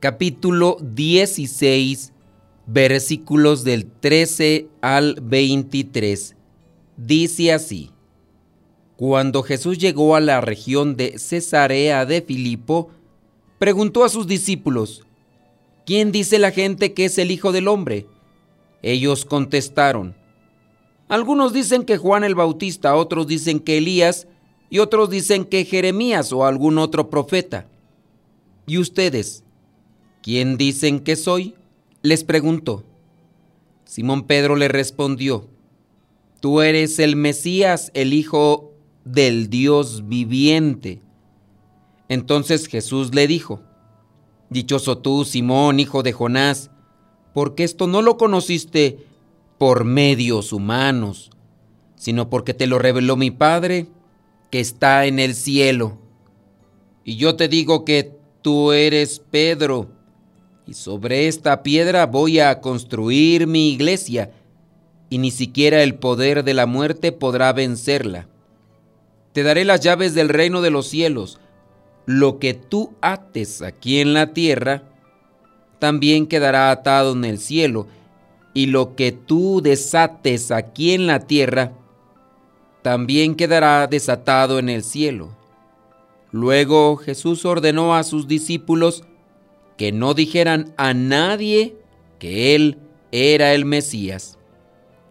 capítulo 16 versículos del 13 al 23. Dice así, Cuando Jesús llegó a la región de Cesarea de Filipo, preguntó a sus discípulos, ¿quién dice la gente que es el Hijo del Hombre? Ellos contestaron, algunos dicen que Juan el Bautista, otros dicen que Elías, y otros dicen que Jeremías o algún otro profeta. ¿Y ustedes? ¿Quién dicen que soy? Les preguntó. Simón Pedro le respondió, Tú eres el Mesías, el Hijo del Dios viviente. Entonces Jesús le dijo, Dichoso tú, Simón, hijo de Jonás, porque esto no lo conociste por medios humanos, sino porque te lo reveló mi Padre que está en el cielo. Y yo te digo que tú eres Pedro, sobre esta piedra voy a construir mi iglesia, y ni siquiera el poder de la muerte podrá vencerla. Te daré las llaves del reino de los cielos. Lo que tú ates aquí en la tierra, también quedará atado en el cielo, y lo que tú desates aquí en la tierra, también quedará desatado en el cielo. Luego Jesús ordenó a sus discípulos que no dijeran a nadie que Él era el Mesías.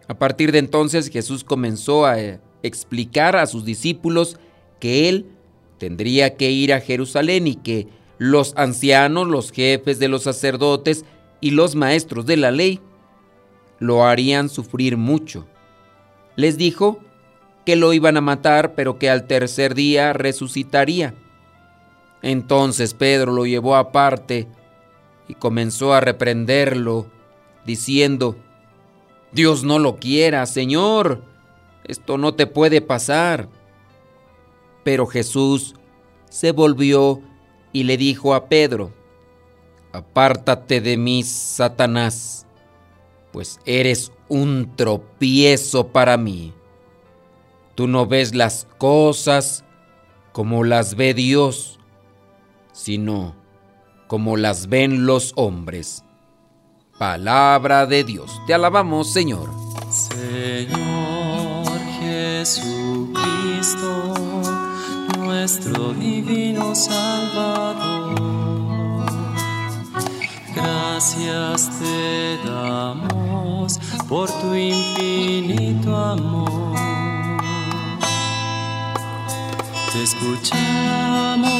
A partir de entonces Jesús comenzó a explicar a sus discípulos que Él tendría que ir a Jerusalén y que los ancianos, los jefes de los sacerdotes y los maestros de la ley lo harían sufrir mucho. Les dijo que lo iban a matar, pero que al tercer día resucitaría. Entonces Pedro lo llevó aparte y comenzó a reprenderlo, diciendo, Dios no lo quiera, Señor, esto no te puede pasar. Pero Jesús se volvió y le dijo a Pedro, Apártate de mí, Satanás, pues eres un tropiezo para mí Tú no ves las cosas como las ve Dios, sino como las ven los hombres. Palabra de Dios. Te alabamos, Señor. Señor Jesucristo, nuestro divino Salvador. Gracias te damos por tu infinito amor te escuchamos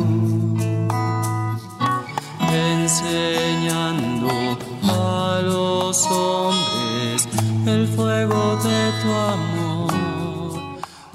enseñando a los hombres el fuego de tu amor.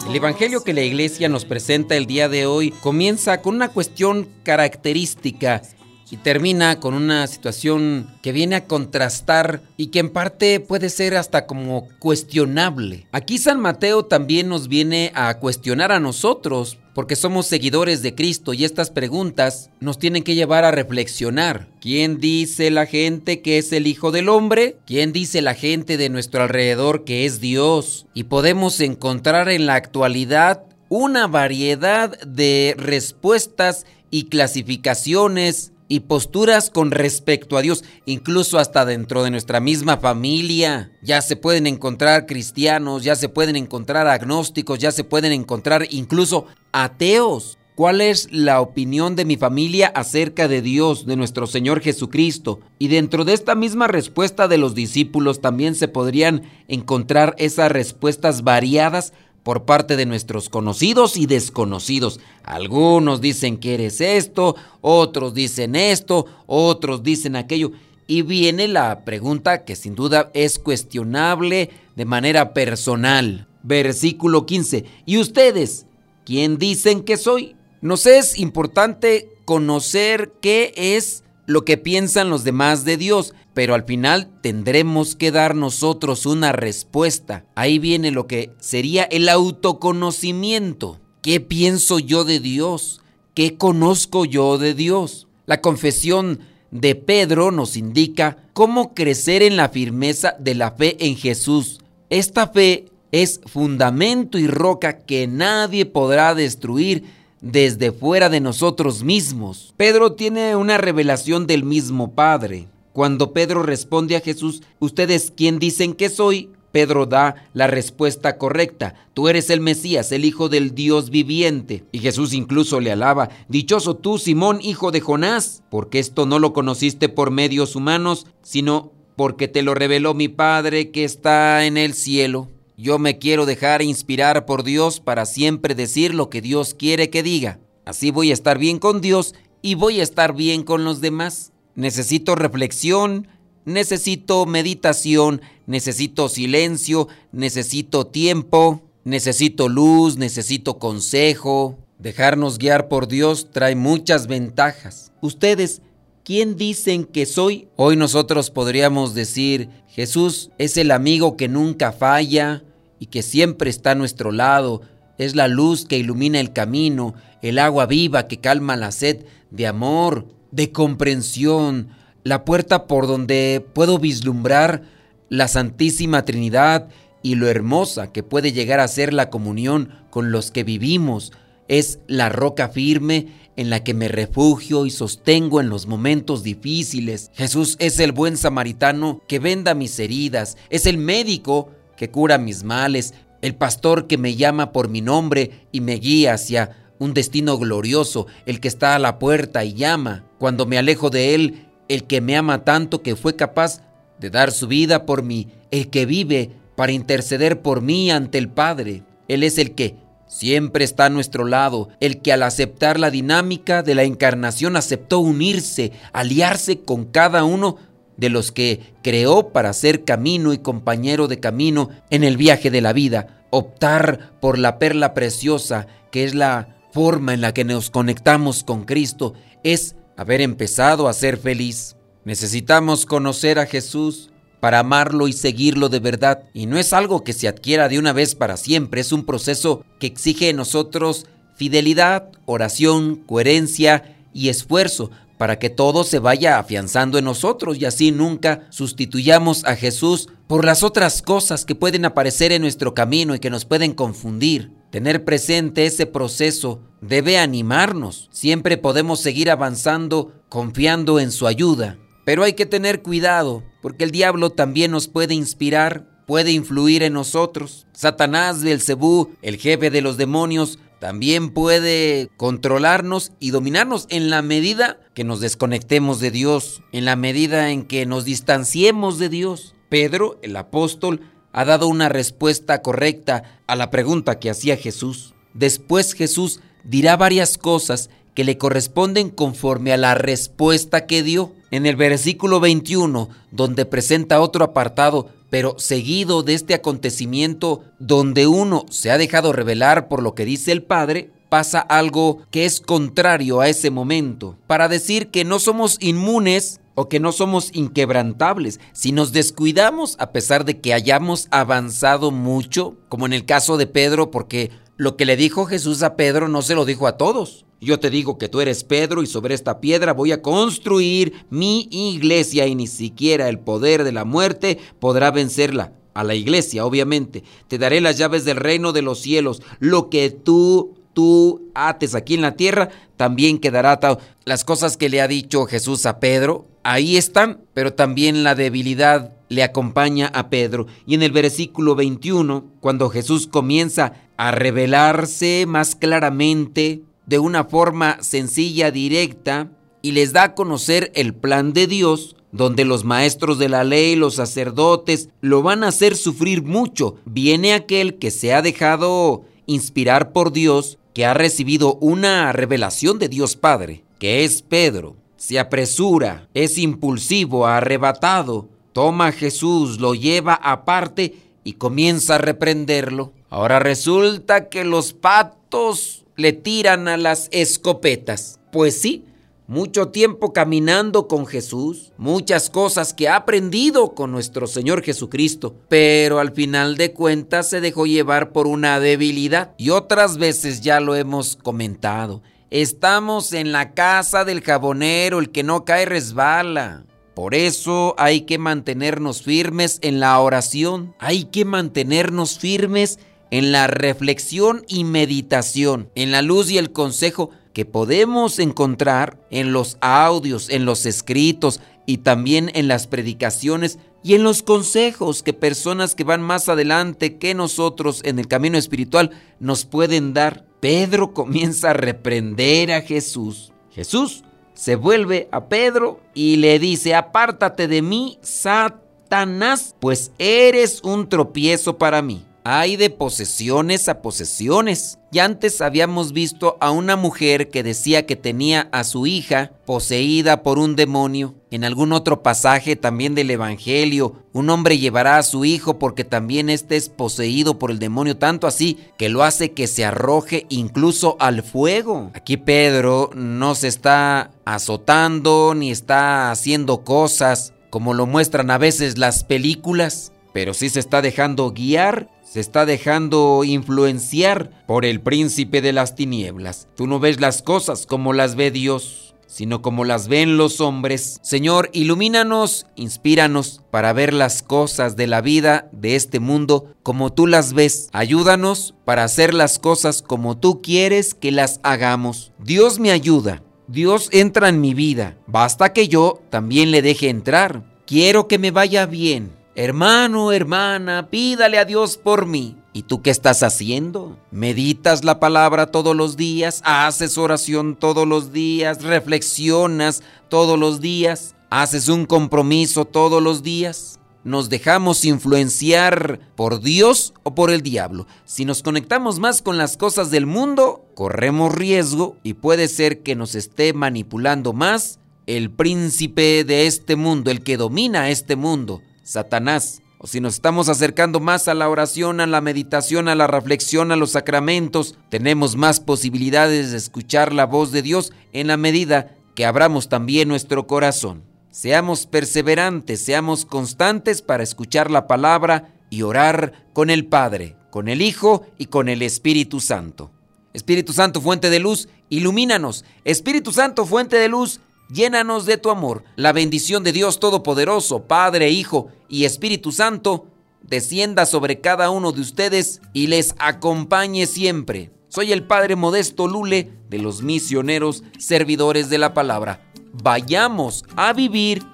El Evangelio que la iglesia nos presenta el día de hoy comienza con una cuestión característica y termina con una situación que viene a contrastar y que en parte puede ser hasta como cuestionable. Aquí San Mateo también nos viene a cuestionar a nosotros porque somos seguidores de Cristo y estas preguntas nos tienen que llevar a reflexionar. ¿Quién dice la gente que es el Hijo del Hombre? ¿Quién dice la gente de nuestro alrededor que es Dios? Y podemos encontrar en la actualidad una variedad de respuestas y clasificaciones y posturas con respecto a Dios, incluso hasta dentro de nuestra misma familia. Ya se pueden encontrar cristianos, ya se pueden encontrar agnósticos, ya se pueden encontrar incluso ateos. ¿Cuál es la opinión de mi familia acerca de Dios, de nuestro Señor Jesucristo? Y dentro de esta misma respuesta de los discípulos también se podrían encontrar esas respuestas variadas por parte de nuestros conocidos y desconocidos. Algunos dicen que eres esto, otros dicen esto, otros dicen aquello. Y viene la pregunta que sin duda es cuestionable de manera personal. Versículo 15. ¿Y ustedes? ¿Quién dicen que soy? Nos es importante conocer qué es lo que piensan los demás de Dios, pero al final tendremos que dar nosotros una respuesta. Ahí viene lo que sería el autoconocimiento. ¿Qué pienso yo de Dios? ¿Qué conozco yo de Dios? La confesión de Pedro nos indica cómo crecer en la firmeza de la fe en Jesús. Esta fe es fundamento y roca que nadie podrá destruir desde fuera de nosotros mismos. Pedro tiene una revelación del mismo Padre. Cuando Pedro responde a Jesús, ¿ustedes quién dicen que soy? Pedro da la respuesta correcta. Tú eres el Mesías, el Hijo del Dios viviente. Y Jesús incluso le alaba. Dichoso tú, Simón, hijo de Jonás, porque esto no lo conociste por medios humanos, sino porque te lo reveló mi Padre que está en el cielo. Yo me quiero dejar inspirar por Dios para siempre decir lo que Dios quiere que diga. Así voy a estar bien con Dios y voy a estar bien con los demás. Necesito reflexión, necesito meditación, necesito silencio, necesito tiempo, necesito luz, necesito consejo. Dejarnos guiar por Dios trae muchas ventajas. Ustedes, ¿quién dicen que soy? Hoy nosotros podríamos decir, Jesús es el amigo que nunca falla, y que siempre está a nuestro lado, es la luz que ilumina el camino, el agua viva que calma la sed de amor, de comprensión, la puerta por donde puedo vislumbrar la Santísima Trinidad y lo hermosa que puede llegar a ser la comunión con los que vivimos. Es la roca firme en la que me refugio y sostengo en los momentos difíciles. Jesús es el buen samaritano que venda mis heridas, es el médico que cura mis males, el pastor que me llama por mi nombre y me guía hacia un destino glorioso, el que está a la puerta y llama. Cuando me alejo de él, el que me ama tanto que fue capaz de dar su vida por mí, el que vive para interceder por mí ante el Padre. Él es el que siempre está a nuestro lado, el que al aceptar la dinámica de la encarnación aceptó unirse, aliarse con cada uno de los que creó para ser camino y compañero de camino en el viaje de la vida, optar por la perla preciosa, que es la forma en la que nos conectamos con Cristo, es haber empezado a ser feliz. Necesitamos conocer a Jesús para amarlo y seguirlo de verdad, y no es algo que se adquiera de una vez para siempre, es un proceso que exige en nosotros fidelidad, oración, coherencia y esfuerzo para que todo se vaya afianzando en nosotros y así nunca sustituyamos a Jesús por las otras cosas que pueden aparecer en nuestro camino y que nos pueden confundir. Tener presente ese proceso debe animarnos. Siempre podemos seguir avanzando confiando en su ayuda. Pero hay que tener cuidado porque el diablo también nos puede inspirar, puede influir en nosotros. Satanás, Belcebú, el jefe de los demonios, también puede controlarnos y dominarnos en la medida que nos desconectemos de Dios, en la medida en que nos distanciemos de Dios. Pedro, el apóstol, ha dado una respuesta correcta a la pregunta que hacía Jesús. Después Jesús dirá varias cosas que le corresponden conforme a la respuesta que dio. En el versículo 21, donde presenta otro apartado, pero seguido de este acontecimiento donde uno se ha dejado revelar por lo que dice el Padre, pasa algo que es contrario a ese momento, para decir que no somos inmunes o que no somos inquebrantables. Si nos descuidamos a pesar de que hayamos avanzado mucho, como en el caso de Pedro, porque lo que le dijo Jesús a Pedro no se lo dijo a todos. Yo te digo que tú eres Pedro y sobre esta piedra voy a construir mi iglesia y ni siquiera el poder de la muerte podrá vencerla. A la iglesia, obviamente. Te daré las llaves del reino de los cielos. Lo que tú, tú ates aquí en la tierra, también quedará atado. Las cosas que le ha dicho Jesús a Pedro, ahí están, pero también la debilidad le acompaña a Pedro. Y en el versículo 21, cuando Jesús comienza a revelarse más claramente, de una forma sencilla, directa, y les da a conocer el plan de Dios, donde los maestros de la ley, los sacerdotes, lo van a hacer sufrir mucho. Viene aquel que se ha dejado inspirar por Dios, que ha recibido una revelación de Dios Padre, que es Pedro. Se apresura, es impulsivo, arrebatado, toma a Jesús, lo lleva aparte y comienza a reprenderlo. Ahora resulta que los patos le tiran a las escopetas. Pues sí, mucho tiempo caminando con Jesús, muchas cosas que ha aprendido con nuestro Señor Jesucristo, pero al final de cuentas se dejó llevar por una debilidad y otras veces ya lo hemos comentado. Estamos en la casa del jabonero, el que no cae resbala. Por eso hay que mantenernos firmes en la oración, hay que mantenernos firmes la reflexión y meditación, en la luz y el consejo que podemos encontrar en los audios, en los escritos y también en las predicaciones y en los consejos que personas que van más adelante que nosotros en el camino espiritual nos pueden dar. Pedro comienza a reprender a Jesús. Jesús se vuelve a Pedro y le dice, apártate de mí, Satanás, pues eres un tropiezo para mí. Hay de posesiones a posesiones. Ya antes habíamos visto a una mujer que decía que tenía a su hija poseída por un demonio. En algún otro pasaje también del Evangelio, un hombre llevará a su hijo porque también éste es poseído por el demonio, tanto así que lo hace que se arroje incluso al fuego. Aquí Pedro no se está azotando ni está haciendo cosas como lo muestran a veces las películas, pero sí se está dejando guiar se está dejando influenciar por el príncipe de las tinieblas. Tú no ves las cosas como las ve Dios, sino como las ven los hombres. Señor, ilumínanos, inspíranos para ver las cosas de la vida de este mundo como tú las ves. Ayúdanos para hacer las cosas como tú quieres que las hagamos. Dios me ayuda. Dios entra en mi vida. Basta que yo también le deje entrar. Quiero que me vaya bien. Hermano, hermana, pídale a Dios por mí. ¿Y tú qué estás haciendo? ¿Meditas la palabra todos los días? ¿Haces oración todos los días? ¿Reflexionas todos los días? ¿Haces un compromiso todos los días? ¿Nos dejamos influenciar por Dios o por el diablo? Si nos conectamos más con las cosas del mundo, corremos riesgo y puede ser que nos esté manipulando más el príncipe de este mundo, el que domina este mundo Satanás. O si nos estamos acercando más a la oración, a la meditación, a la reflexión, a los sacramentos, tenemos más posibilidades de escuchar la voz de Dios en la medida que abramos también nuestro corazón. Seamos perseverantes, seamos constantes para escuchar la palabra y orar con el Padre, con el Hijo y con el Espíritu Santo. Espíritu Santo, fuente de luz, ilumínanos. Espíritu Santo, fuente de luz, Llénanos de tu amor. La bendición de Dios Todopoderoso, Padre, Hijo y Espíritu Santo, descienda sobre cada uno de ustedes y les acompañe siempre. Soy el Padre Modesto Lule de los misioneros servidores de la palabra. Vayamos a vivir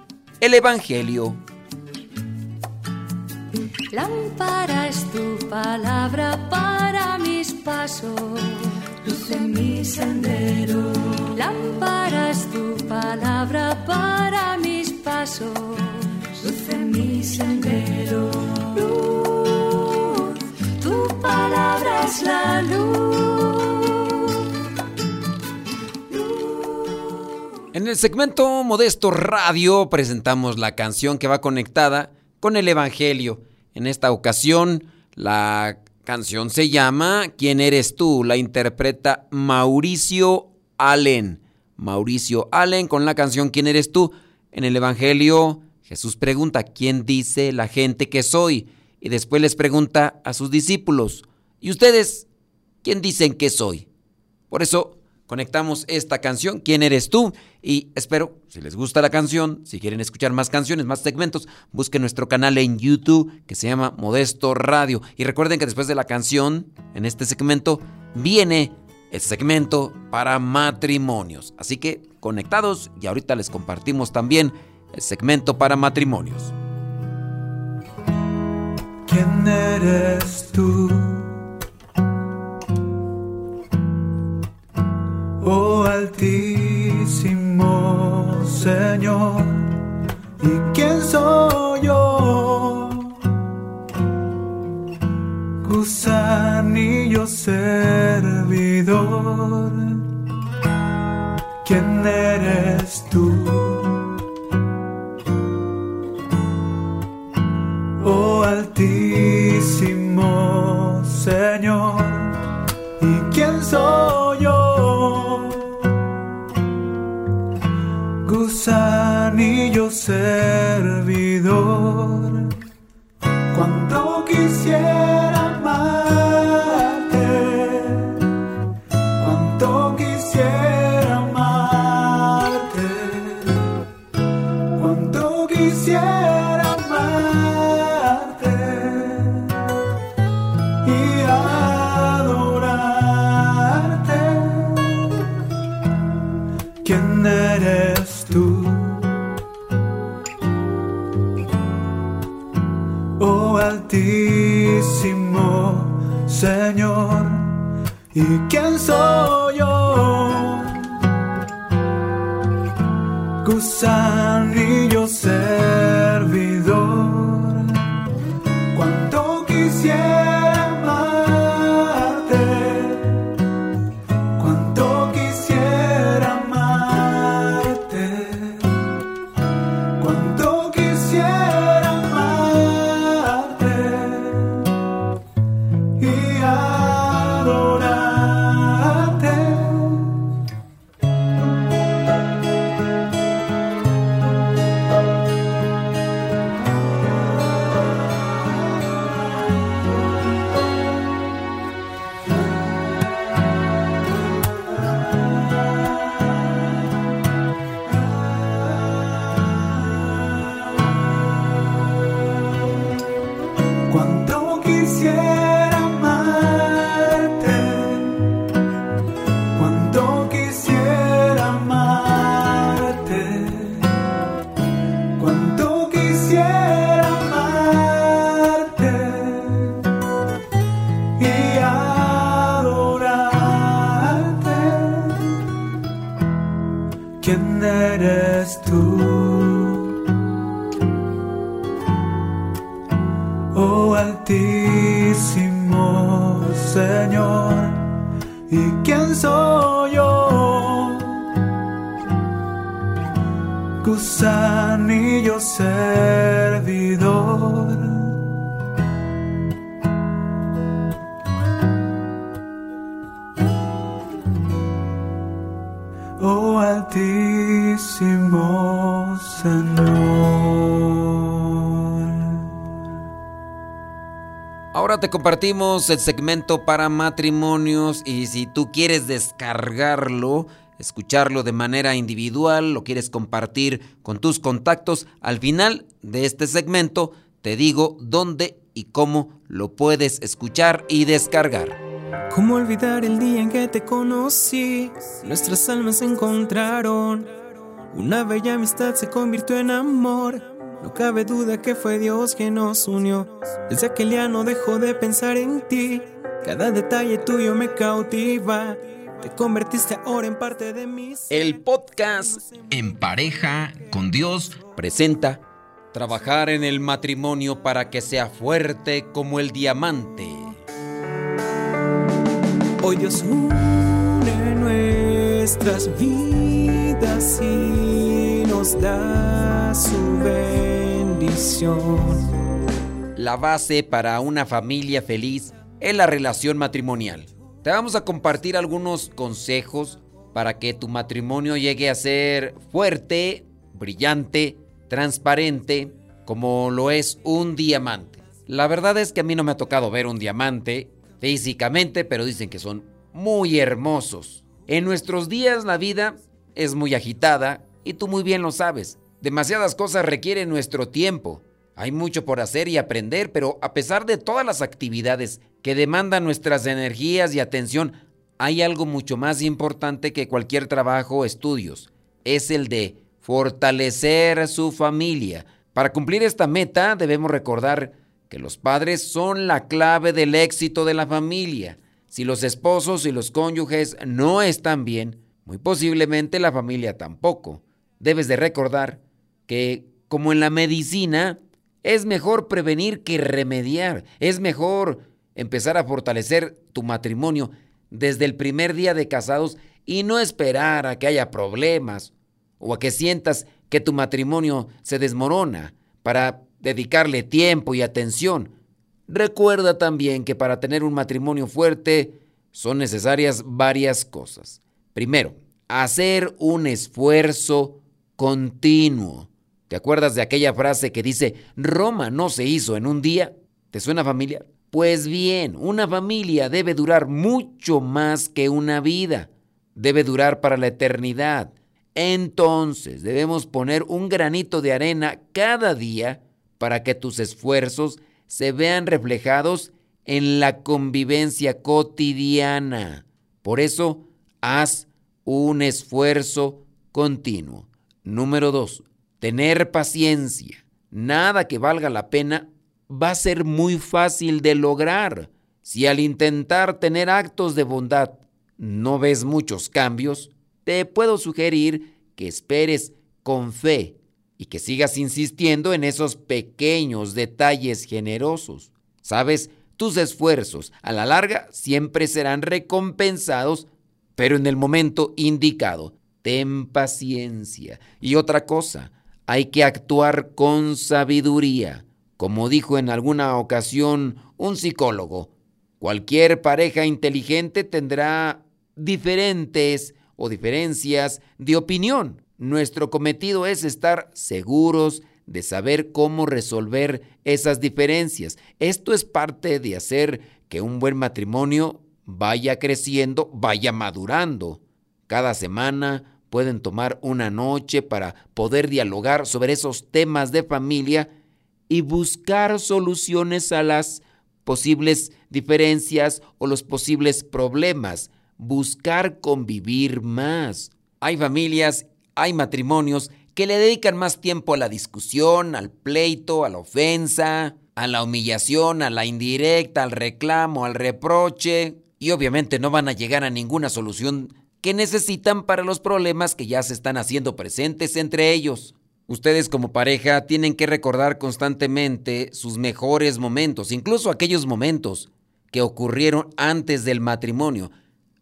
el Evangelio. Tu palabra para mis pasos, luz en mi sendero. Lámpara es tu palabra para mis pasos, luz en mi sendero. Luz, tu palabra es la luz. En el segmento Modesto Radio presentamos la canción que va conectada con el Evangelio. En esta ocasión, la canción se llama ¿Quién eres tú? La interpreta Mauricio Allen. Mauricio Allen con la canción ¿Quién eres tú? En el Evangelio, Jesús pregunta ¿Quién dice la gente que soy? Y después les pregunta a sus discípulos ¿Y ustedes quién dicen que soy? Por eso conectamos esta canción, ¿Quién eres tú? Y espero, si les gusta la canción, si quieren escuchar más canciones, más segmentos, busquen nuestro canal en YouTube que se llama Modesto Radio. Y recuerden que después de la canción, en este segmento, viene el segmento para matrimonios. Así que conectados y ahorita les compartimos también el segmento para matrimonios. ¿Quién eres tú? Altísimo Señor, ¿y quién soy yo? Gusanillo servidor, ¿quién eres tú? Oh Altísimo Señor, ¿y quién soy Gusanillo servidor, te compartimos el segmento para matrimonios y si tú quieres descargarlo, escucharlo de manera individual, lo quieres compartir con tus contactos, al final de este segmento te digo dónde y cómo lo puedes escuchar y descargar. ¿Cómo olvidar el día en que te conocí? Nuestras almas se encontraron. Una bella amistad se convirtió en amor. No cabe duda que fue Dios quien nos unió. Desde aquel día no dejo de pensar en ti. Cada detalle tuyo me cautiva. Te convertiste ahora en parte de mí. El podcast En pareja con Dios presenta Trabajar en el matrimonio para que sea fuerte como el diamante. Hoy Dios une nuestras vidas y da su bendición. La base para una familia feliz es la relación matrimonial. Te vamos a compartir algunos consejos para que tu matrimonio llegue a ser fuerte, brillante, transparente, como lo es un diamante. La verdad es que a mí no me ha tocado ver un diamante físicamente, pero dicen que son muy hermosos. En nuestros días la vida es muy agitada y tú muy bien lo sabes. Demasiadas cosas requieren nuestro tiempo. Hay mucho por hacer y aprender, pero a pesar de todas las actividades que demandan nuestras energías y atención, hay algo mucho más importante que cualquier trabajo o estudios. Es el de fortalecer su familia. Para cumplir esta meta debemos recordar que los padres son la clave del éxito de la familia. Si los esposos y los cónyuges no están bien, Muy posiblemente la familia tampoco. Debes de recordar que, como en la medicina, es mejor prevenir que remediar. Es mejor empezar a fortalecer tu matrimonio desde el primer día de casados y no esperar a que haya problemas o a que sientas que tu matrimonio se desmorona para dedicarle tiempo y atención. Recuerda también que para tener un matrimonio fuerte son necesarias varias cosas. Primero, hacer un esfuerzo continuo. ¿Te acuerdas de aquella frase que dice, Roma no se hizo en un día? ¿Te suena familiar? Pues bien, una familia debe durar mucho más que una vida. Debe durar para la eternidad. Entonces debemos poner un granito de arena cada día para que tus esfuerzos se vean reflejados en la convivencia cotidiana. Por eso, haz un esfuerzo continuo. Número dos, tener paciencia. Nada que valga la pena va a ser muy fácil de lograr. Si al intentar tener actos de bondad no ves muchos cambios, te puedo sugerir que esperes con fe y que sigas insistiendo en esos pequeños detalles generosos. Sabes, tus esfuerzos a la larga siempre serán recompensados, pero en el momento indicado. Ten paciencia. Y otra cosa, hay que actuar con sabiduría. Como dijo en alguna ocasión un psicólogo, cualquier pareja inteligente tendrá diferentes o diferencias de opinión. Nuestro cometido es estar seguros de saber cómo resolver esas diferencias. Esto es parte de hacer que un buen matrimonio vaya creciendo, vaya madurando. Cada semana pueden tomar una noche para poder dialogar sobre esos temas de familia y buscar soluciones a las posibles diferencias o los posibles problemas, buscar convivir más. Hay familias, hay matrimonios que le dedican más tiempo a la discusión, al pleito, a la ofensa, a la humillación, a la indirecta, al reclamo, al reproche, y obviamente no van a llegar a ninguna solución que necesitan para los problemas que ya se están haciendo presentes entre ellos. Ustedes como pareja tienen que recordar constantemente sus mejores momentos, incluso aquellos momentos que ocurrieron antes del matrimonio.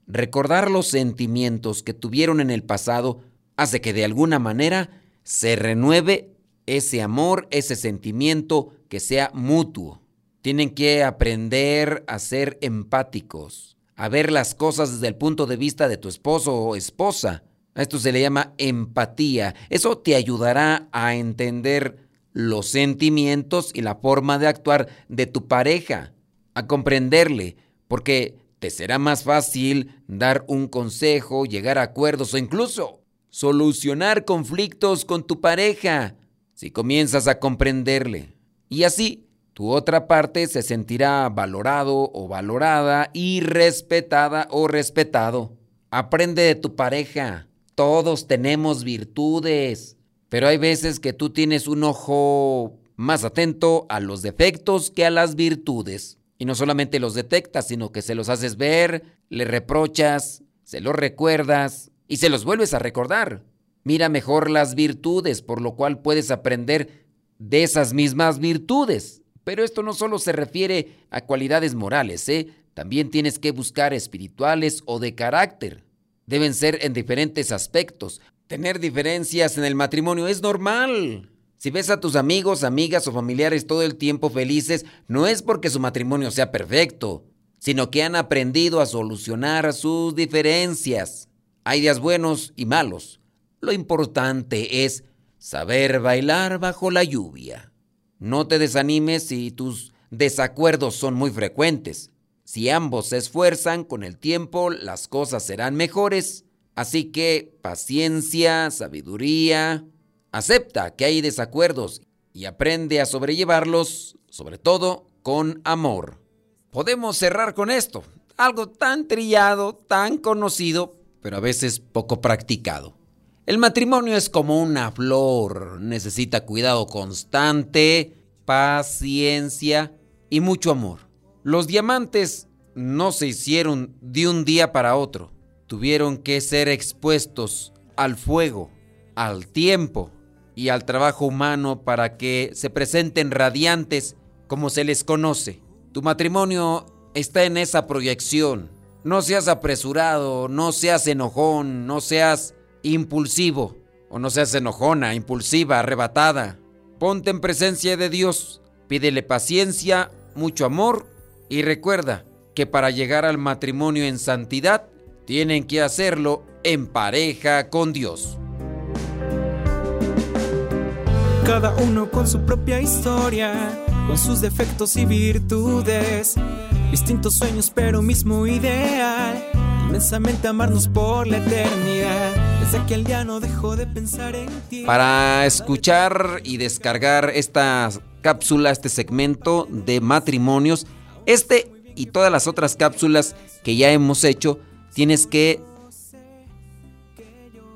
Recordar los sentimientos que tuvieron en el pasado hace que de alguna manera se renueve ese amor, ese sentimiento que sea mutuo. Tienen que aprender a ser empáticos, a ver las cosas desde el punto de vista de tu esposo o esposa a esto se le llama empatía. Eso te ayudará a entender los sentimientos y la forma de actuar de tu pareja, a comprenderle, porque te será más fácil dar un consejo, llegar a acuerdos o incluso solucionar conflictos con tu pareja si comienzas a comprenderle. Y así, tu otra parte se sentirá valorado o valorada y respetada o respetado. Aprende de tu pareja. Todos tenemos virtudes, pero hay veces que tú tienes un ojo más atento a los defectos que a las virtudes. Y no solamente los detectas, sino que se los haces ver, le reprochas, se los recuerdas y se los vuelves a recordar. Mira mejor las virtudes, por lo cual puedes aprender de esas mismas virtudes. Pero esto no solo se refiere a cualidades morales, ¿eh? también tienes que buscar espirituales o de carácter deben ser en diferentes aspectos. Tener diferencias en el matrimonio es normal. Si ves a tus amigos, amigas o familiares todo el tiempo felices, no es porque su matrimonio sea perfecto, sino que han aprendido a solucionar sus diferencias. Hay días buenos y malos. Lo importante es saber bailar bajo la lluvia. No te desanimes si tus desacuerdos son muy frecuentes. Si ambos se esfuerzan con el tiempo, las cosas serán mejores. Así que paciencia, sabiduría, acepta que hay desacuerdos y aprende a sobrellevarlos, sobre todo con amor. Podemos cerrar con esto, algo tan trillado, tan conocido, pero a veces poco practicado. El matrimonio es como una flor, necesita cuidado constante, paciencia y mucho amor. Los diamantes no se hicieron de un día para otro. tuvieron que ser expuestos al fuego, al tiempo y al trabajo humano para que se presenten radiantes como se les conoce. Tu matrimonio está en esa proyección. No seas apresurado, no seas enojón, no seas impulsivo, o no seas enojona, impulsiva, arrebatada. Ponte en presencia de Dios, pídele paciencia, mucho amor y recuerda que para llegar al matrimonio en santidad, tienen que hacerlo en pareja con Dios. Cada uno con su propia historia, con sus defectos y virtudes, distintos sueños pero mismo ideal, inmensamente amarnos por la eternidad. Para escuchar y descargar esta cápsula, este segmento de matrimonios, este y todas las otras cápsulas que ya hemos hecho, tienes que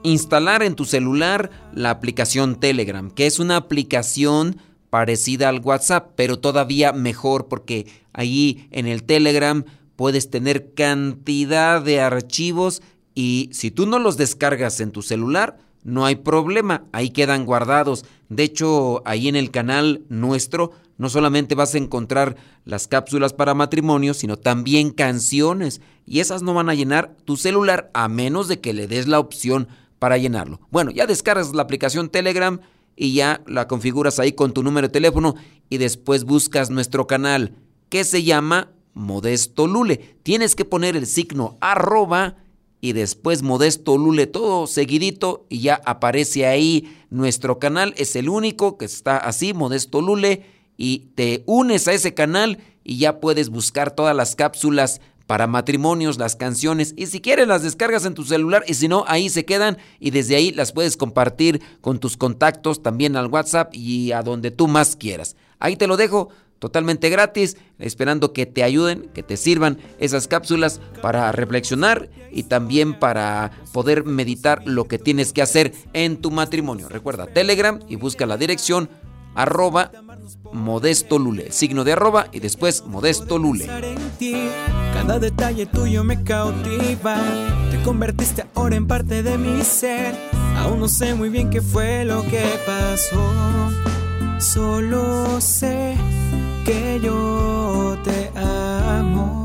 instalar en tu celular la aplicación Telegram, que es una aplicación parecida al WhatsApp, pero todavía mejor porque ahí en el Telegram puedes tener cantidad de archivos y si tú no los descargas en tu celular, no hay problema, ahí quedan guardados. De hecho, ahí en el canal nuestro no solamente vas a encontrar las cápsulas para matrimonio, sino también canciones. Y esas no van a llenar tu celular a menos de que le des la opción para llenarlo. Bueno, ya descargas la aplicación Telegram y ya la configuras ahí con tu número de teléfono y después buscas nuestro canal que se llama Modesto Lule. Tienes que poner el signo arroba y después Modesto Lule todo seguidito y ya aparece ahí nuestro canal. Es el único que está así, Modesto Lule, y te unes a ese canal y ya puedes buscar todas las cápsulas para matrimonios, las canciones y si quieres las descargas en tu celular y si no, ahí se quedan y desde ahí las puedes compartir con tus contactos también al WhatsApp y a donde tú más quieras. Ahí te lo dejo totalmente gratis, esperando que te ayuden, que te sirvan esas cápsulas para reflexionar y también para poder meditar lo que tienes que hacer en tu matrimonio. Recuerda Telegram y busca la dirección arroba modesto lule, signo de arroba y después modesto lule. Cada detalle tuyo me cautiva, te convertiste ahora en parte de mi ser. Aún no sé muy bien qué fue lo que pasó, solo sé que yo te amo.